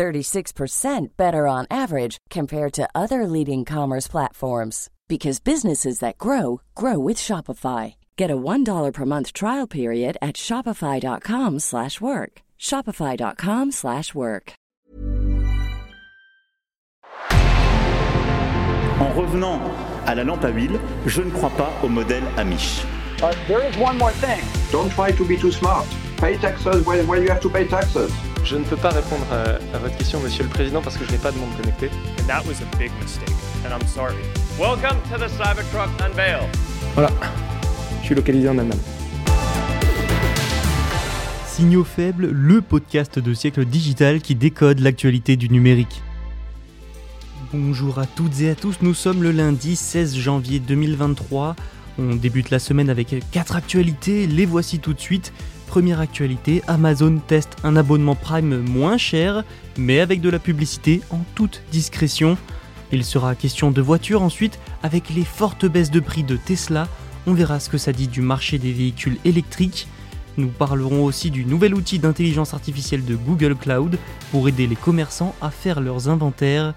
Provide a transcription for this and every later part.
36% better on average compared to other leading commerce platforms because businesses that grow grow with Shopify. Get a $1 per month trial period at shopify.com/work. shopify.com/work. En revenant à la lampe à huile, je ne crois pas au modèle Amish. But there is one more thing. Don't try to be too smart. Pay taxes when, when you have to pay taxes. Je ne peux pas répondre à, à votre question, Monsieur le Président, parce que je n'ai pas de monde connecté. And that was a big mistake, and I'm sorry. Welcome to the Cybertruck Unveil. Voilà, je suis localisé en Allemagne. Signaux faibles, le podcast de siècle digital qui décode l'actualité du numérique. Bonjour à toutes et à tous, nous sommes le lundi 16 janvier 2023. On débute la semaine avec 4 actualités, les voici tout de suite. Première actualité, Amazon teste un abonnement Prime moins cher, mais avec de la publicité en toute discrétion. Il sera question de voitures ensuite, avec les fortes baisses de prix de Tesla. On verra ce que ça dit du marché des véhicules électriques. Nous parlerons aussi du nouvel outil d'intelligence artificielle de Google Cloud pour aider les commerçants à faire leurs inventaires.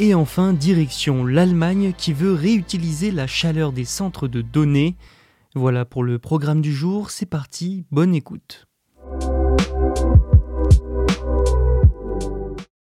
Et enfin, direction l'Allemagne qui veut réutiliser la chaleur des centres de données. Voilà pour le programme du jour, c'est parti, bonne écoute.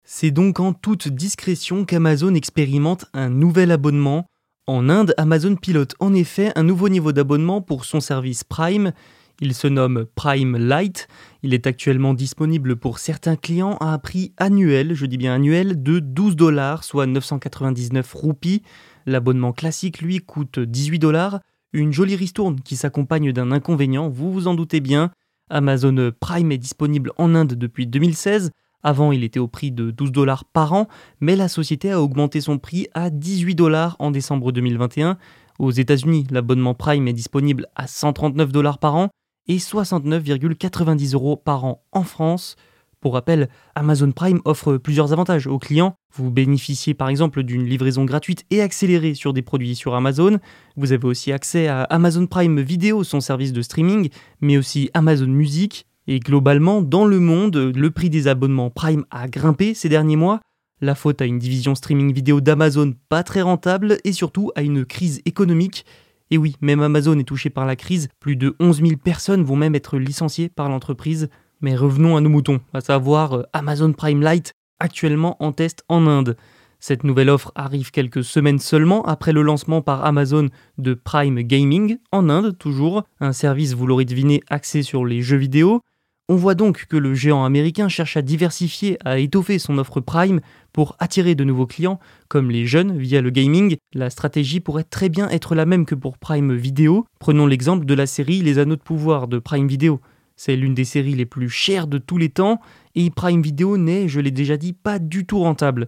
C'est donc en toute discrétion qu'Amazon expérimente un nouvel abonnement. En Inde, Amazon pilote en effet un nouveau niveau d'abonnement pour son service Prime. Il se nomme Prime Lite. Il est actuellement disponible pour certains clients à un prix annuel, je dis bien annuel, de 12 dollars, soit 999 roupies. L'abonnement classique, lui, coûte 18 dollars. Une jolie ristourne qui s'accompagne d'un inconvénient, vous vous en doutez bien. Amazon Prime est disponible en Inde depuis 2016. Avant, il était au prix de 12 dollars par an, mais la société a augmenté son prix à 18 dollars en décembre 2021. Aux États-Unis, l'abonnement Prime est disponible à 139 dollars par an et 69,90 euros par an en France. Pour rappel, Amazon Prime offre plusieurs avantages aux clients. Vous bénéficiez par exemple d'une livraison gratuite et accélérée sur des produits sur Amazon. Vous avez aussi accès à Amazon Prime Video, son service de streaming, mais aussi Amazon Music. Et globalement, dans le monde, le prix des abonnements Prime a grimpé ces derniers mois. La faute à une division streaming vidéo d'Amazon pas très rentable et surtout à une crise économique. Et oui, même Amazon est touché par la crise. Plus de 11 000 personnes vont même être licenciées par l'entreprise. Mais revenons à nos moutons, à savoir euh, Amazon Prime Lite, actuellement en test en Inde. Cette nouvelle offre arrive quelques semaines seulement après le lancement par Amazon de Prime Gaming, en Inde toujours, un service, vous l'aurez deviné, axé sur les jeux vidéo. On voit donc que le géant américain cherche à diversifier, à étoffer son offre Prime pour attirer de nouveaux clients, comme les jeunes via le gaming. La stratégie pourrait très bien être la même que pour Prime Video. Prenons l'exemple de la série Les Anneaux de pouvoir de Prime Video. C'est l'une des séries les plus chères de tous les temps, et Prime Video n'est, je l'ai déjà dit, pas du tout rentable.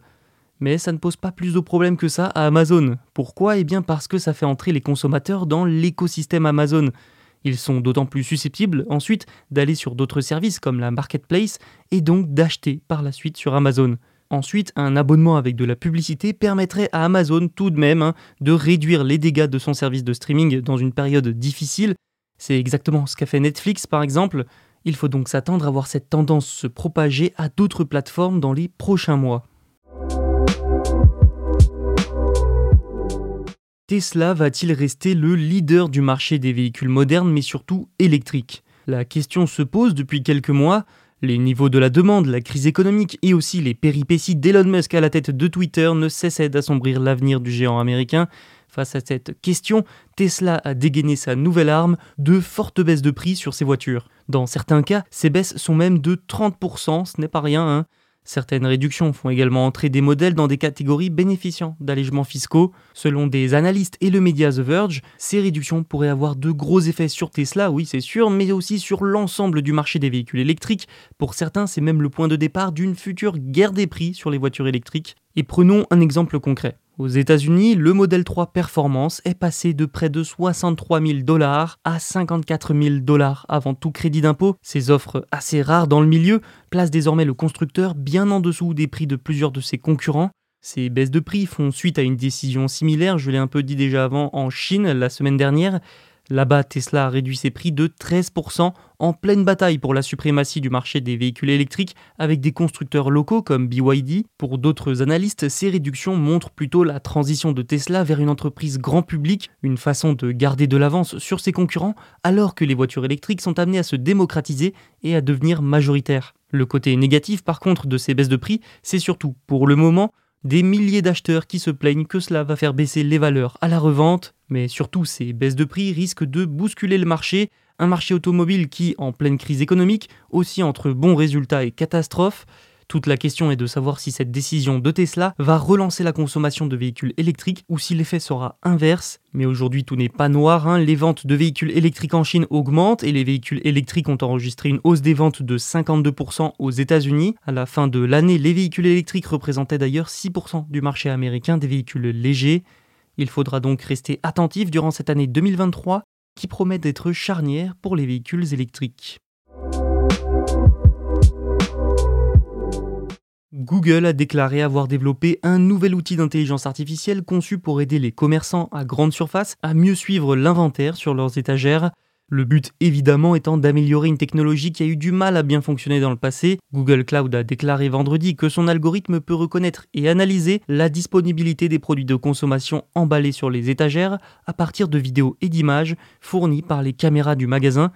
Mais ça ne pose pas plus de problèmes que ça à Amazon. Pourquoi? Eh bien parce que ça fait entrer les consommateurs dans l'écosystème Amazon. Ils sont d'autant plus susceptibles ensuite d'aller sur d'autres services comme la marketplace et donc d'acheter par la suite sur Amazon. Ensuite, un abonnement avec de la publicité permettrait à Amazon tout de même hein, de réduire les dégâts de son service de streaming dans une période difficile c'est exactement ce qu'a fait Netflix par exemple. Il faut donc s'attendre à voir cette tendance se propager à d'autres plateformes dans les prochains mois. Tesla va-t-il rester le leader du marché des véhicules modernes mais surtout électriques? La question se pose depuis quelques mois. Les niveaux de la demande, la crise économique et aussi les péripéties d'Elon Musk à la tête de Twitter ne cessaient d'assombrir l'avenir du géant américain. Face à cette question, Tesla a dégainé sa nouvelle arme, de fortes baisses de prix sur ses voitures. Dans certains cas, ces baisses sont même de 30%, ce n'est pas rien. Hein. Certaines réductions font également entrer des modèles dans des catégories bénéficiant d'allégements fiscaux. Selon des analystes et le média The Verge, ces réductions pourraient avoir de gros effets sur Tesla, oui c'est sûr, mais aussi sur l'ensemble du marché des véhicules électriques. Pour certains, c'est même le point de départ d'une future guerre des prix sur les voitures électriques. Et prenons un exemple concret. Aux États-Unis, le modèle 3 Performance est passé de près de 63 000 dollars à 54 000 dollars avant tout crédit d'impôt. Ces offres assez rares dans le milieu placent désormais le constructeur bien en dessous des prix de plusieurs de ses concurrents. Ces baisses de prix font suite à une décision similaire, je l'ai un peu dit déjà avant, en Chine la semaine dernière. Là-bas, Tesla a réduit ses prix de 13% en pleine bataille pour la suprématie du marché des véhicules électriques avec des constructeurs locaux comme BYD. Pour d'autres analystes, ces réductions montrent plutôt la transition de Tesla vers une entreprise grand public, une façon de garder de l'avance sur ses concurrents alors que les voitures électriques sont amenées à se démocratiser et à devenir majoritaires. Le côté négatif par contre de ces baisses de prix, c'est surtout, pour le moment, des milliers d'acheteurs qui se plaignent que cela va faire baisser les valeurs à la revente, mais surtout ces baisses de prix risquent de bousculer le marché, un marché automobile qui, en pleine crise économique, aussi entre bons résultats et catastrophes, toute la question est de savoir si cette décision de Tesla va relancer la consommation de véhicules électriques ou si l'effet sera inverse. Mais aujourd'hui tout n'est pas noir, hein. les ventes de véhicules électriques en Chine augmentent et les véhicules électriques ont enregistré une hausse des ventes de 52% aux États-Unis. À la fin de l'année, les véhicules électriques représentaient d'ailleurs 6% du marché américain des véhicules légers. Il faudra donc rester attentif durant cette année 2023 qui promet d'être charnière pour les véhicules électriques. Google a déclaré avoir développé un nouvel outil d'intelligence artificielle conçu pour aider les commerçants à grande surface à mieux suivre l'inventaire sur leurs étagères. Le but évidemment étant d'améliorer une technologie qui a eu du mal à bien fonctionner dans le passé. Google Cloud a déclaré vendredi que son algorithme peut reconnaître et analyser la disponibilité des produits de consommation emballés sur les étagères à partir de vidéos et d'images fournies par les caméras du magasin,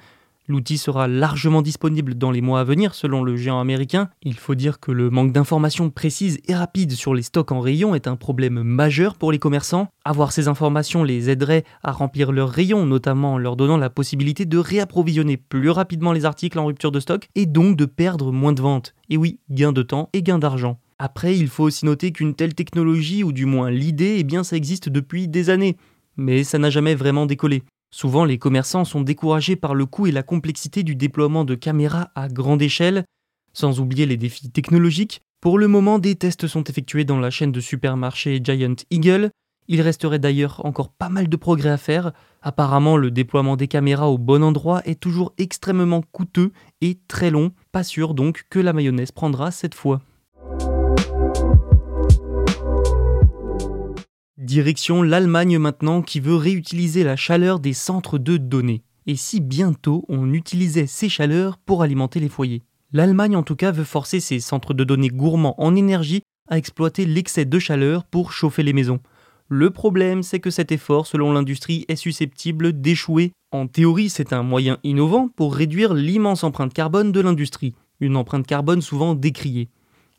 L'outil sera largement disponible dans les mois à venir selon le géant américain. Il faut dire que le manque d'informations précises et rapides sur les stocks en rayon est un problème majeur pour les commerçants. Avoir ces informations les aiderait à remplir leurs rayons, notamment en leur donnant la possibilité de réapprovisionner plus rapidement les articles en rupture de stock et donc de perdre moins de ventes. Et oui, gain de temps et gain d'argent. Après, il faut aussi noter qu'une telle technologie, ou du moins l'idée, eh bien ça existe depuis des années. Mais ça n'a jamais vraiment décollé. Souvent, les commerçants sont découragés par le coût et la complexité du déploiement de caméras à grande échelle, sans oublier les défis technologiques. Pour le moment, des tests sont effectués dans la chaîne de supermarchés Giant Eagle. Il resterait d'ailleurs encore pas mal de progrès à faire. Apparemment, le déploiement des caméras au bon endroit est toujours extrêmement coûteux et très long. Pas sûr donc que la mayonnaise prendra cette fois. Direction l'Allemagne maintenant qui veut réutiliser la chaleur des centres de données. Et si bientôt on utilisait ces chaleurs pour alimenter les foyers? L'Allemagne en tout cas veut forcer ses centres de données gourmands en énergie à exploiter l'excès de chaleur pour chauffer les maisons. Le problème, c'est que cet effort, selon l'industrie, est susceptible d'échouer. En théorie, c'est un moyen innovant pour réduire l'immense empreinte carbone de l'industrie, une empreinte carbone souvent décriée.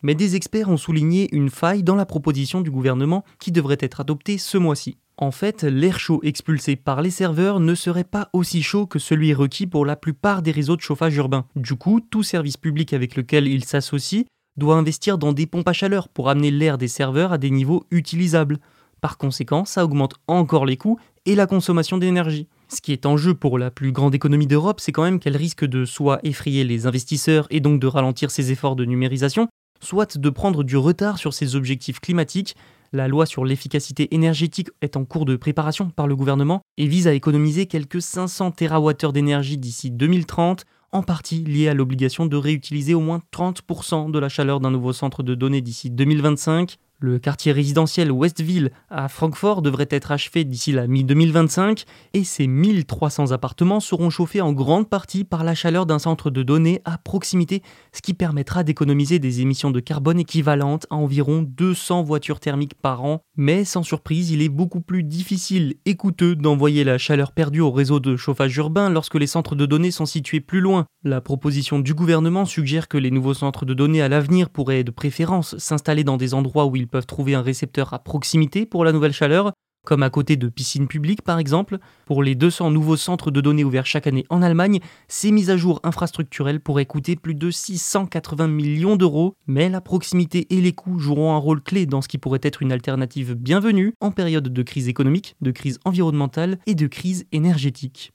Mais des experts ont souligné une faille dans la proposition du gouvernement qui devrait être adoptée ce mois-ci. En fait, l'air chaud expulsé par les serveurs ne serait pas aussi chaud que celui requis pour la plupart des réseaux de chauffage urbain. Du coup, tout service public avec lequel il s'associe doit investir dans des pompes à chaleur pour amener l'air des serveurs à des niveaux utilisables. Par conséquent, ça augmente encore les coûts et la consommation d'énergie. Ce qui est en jeu pour la plus grande économie d'Europe, c'est quand même qu'elle risque de soit effrayer les investisseurs et donc de ralentir ses efforts de numérisation, soit de prendre du retard sur ses objectifs climatiques. La loi sur l'efficacité énergétique est en cours de préparation par le gouvernement et vise à économiser quelques 500 TWh d'énergie d'ici 2030, en partie liée à l'obligation de réutiliser au moins 30% de la chaleur d'un nouveau centre de données d'ici 2025. Le quartier résidentiel Westville à Francfort devrait être achevé d'ici la mi-2025 et ces 1300 appartements seront chauffés en grande partie par la chaleur d'un centre de données à proximité, ce qui permettra d'économiser des émissions de carbone équivalentes à environ 200 voitures thermiques par an. Mais sans surprise, il est beaucoup plus difficile et coûteux d'envoyer la chaleur perdue au réseau de chauffage urbain lorsque les centres de données sont situés plus loin. La proposition du gouvernement suggère que les nouveaux centres de données à l'avenir pourraient de préférence s'installer dans des endroits où ils peuvent trouver un récepteur à proximité pour la nouvelle chaleur, comme à côté de piscines publiques par exemple. Pour les 200 nouveaux centres de données ouverts chaque année en Allemagne, ces mises à jour infrastructurelles pourraient coûter plus de 680 millions d'euros, mais la proximité et les coûts joueront un rôle clé dans ce qui pourrait être une alternative bienvenue en période de crise économique, de crise environnementale et de crise énergétique.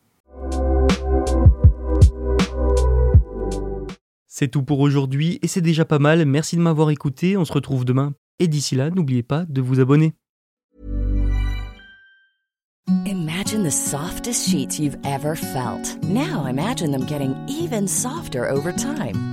C'est tout pour aujourd'hui et c'est déjà pas mal, merci de m'avoir écouté, on se retrouve demain et d'ici là, n'oubliez pas de vous abonner. Imagine the softest sheets you've ever felt. Now imagine them getting even softer over time.